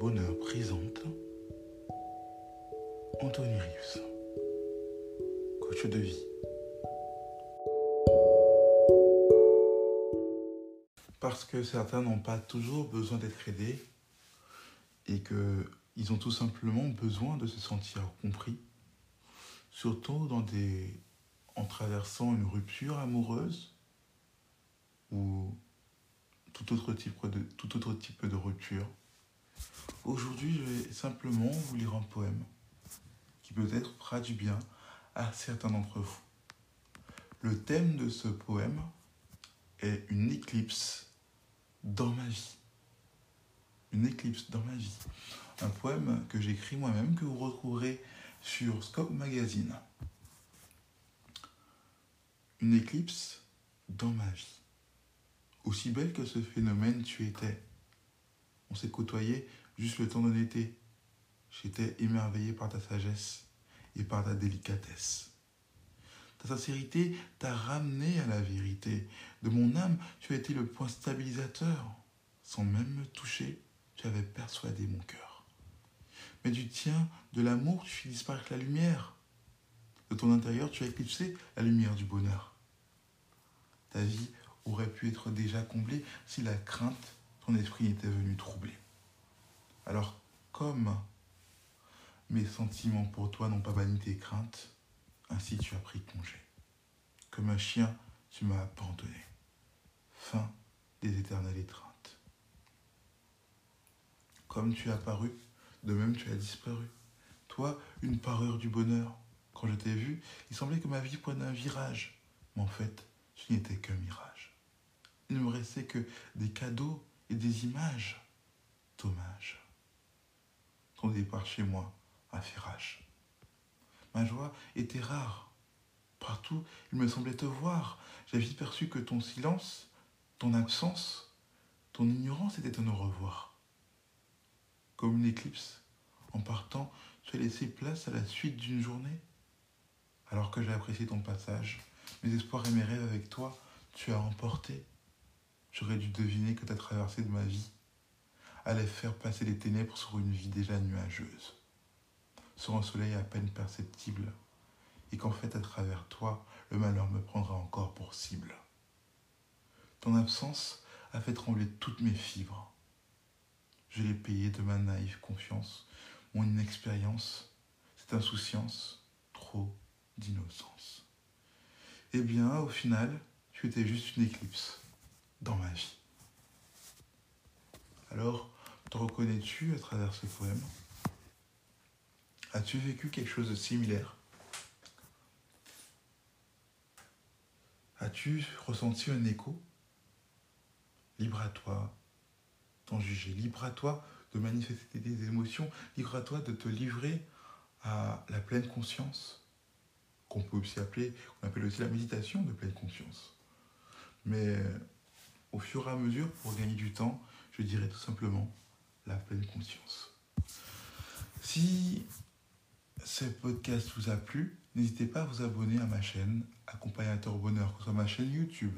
bonheur présente Anthony Rius, coach de vie. Parce que certains n'ont pas toujours besoin d'être aidés et qu'ils ont tout simplement besoin de se sentir compris, surtout en traversant une rupture amoureuse ou tout autre type de rupture. Aujourd'hui, je vais simplement vous lire un poème qui peut-être fera du bien à certains d'entre vous. Le thème de ce poème est une éclipse dans ma vie. Une éclipse dans ma vie. Un poème que j'écris moi-même, que vous retrouverez sur Scope Magazine. Une éclipse dans ma vie. Aussi belle que ce phénomène tu étais. On s'est côtoyé juste le temps été. J'étais émerveillé par ta sagesse et par ta délicatesse. Ta sincérité t'a ramené à la vérité. De mon âme, tu as été le point stabilisateur. Sans même me toucher, tu avais persuadé mon cœur. Mais du tien, de l'amour, tu fis disparaître la lumière. De ton intérieur, tu as éclipsé la lumière du bonheur. Ta vie aurait pu être déjà comblée si la crainte, ton esprit était venu troubler. Alors, comme mes sentiments pour toi n'ont pas banni tes craintes, ainsi tu as pris congé. Comme un chien, tu m'as abandonné. Fin des éternelles étreintes. Comme tu as paru, de même tu as disparu. Toi, une parure du bonheur. Quand je t'ai vu, il semblait que ma vie prenait un virage. Mais en fait, tu n'étais qu'un mirage. Il ne me restait que des cadeaux et des images. Dommage. Ton départ chez moi fait rage. Ma joie était rare. Partout, il me semblait te voir. J'avais perçu que ton silence, ton absence, ton ignorance était un au revoir. Comme une éclipse, en partant, tu as laissé place à la suite d'une journée. Alors que j'ai apprécié ton passage, mes espoirs et mes rêves avec toi, tu as emporté. J'aurais dû deviner que ta traversée de ma vie allait faire passer les ténèbres sur une vie déjà nuageuse, sur un soleil à peine perceptible, et qu'en fait, à travers toi, le malheur me prendra encore pour cible. Ton absence a fait trembler toutes mes fibres. Je l'ai payé de ma naïve confiance, mon inexpérience, cette insouciance, trop d'innocence. Eh bien, au final, tu étais juste une éclipse dans ma vie. Alors, te reconnais-tu à travers ce poème? As-tu vécu quelque chose de similaire? As-tu ressenti un écho? Libre à toi d'en juger, libre à toi de manifester des émotions, libre à toi de te livrer à la pleine conscience, qu'on peut aussi appeler, on appelle aussi la méditation de pleine conscience. Mais au fur et à mesure, pour gagner du temps, je dirais tout simplement la pleine conscience. Si ce podcast vous a plu, n'hésitez pas à vous abonner à ma chaîne Accompagnateur Bonheur, que ce soit ma chaîne YouTube,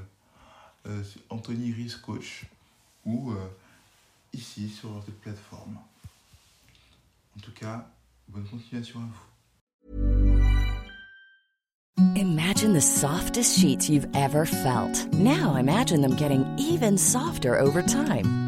euh, Anthony Riz Coach, ou euh, ici sur cette plateforme. En tout cas, bonne continuation à vous. Imagine the softest sheets you've ever felt. Now imagine them getting even softer over time.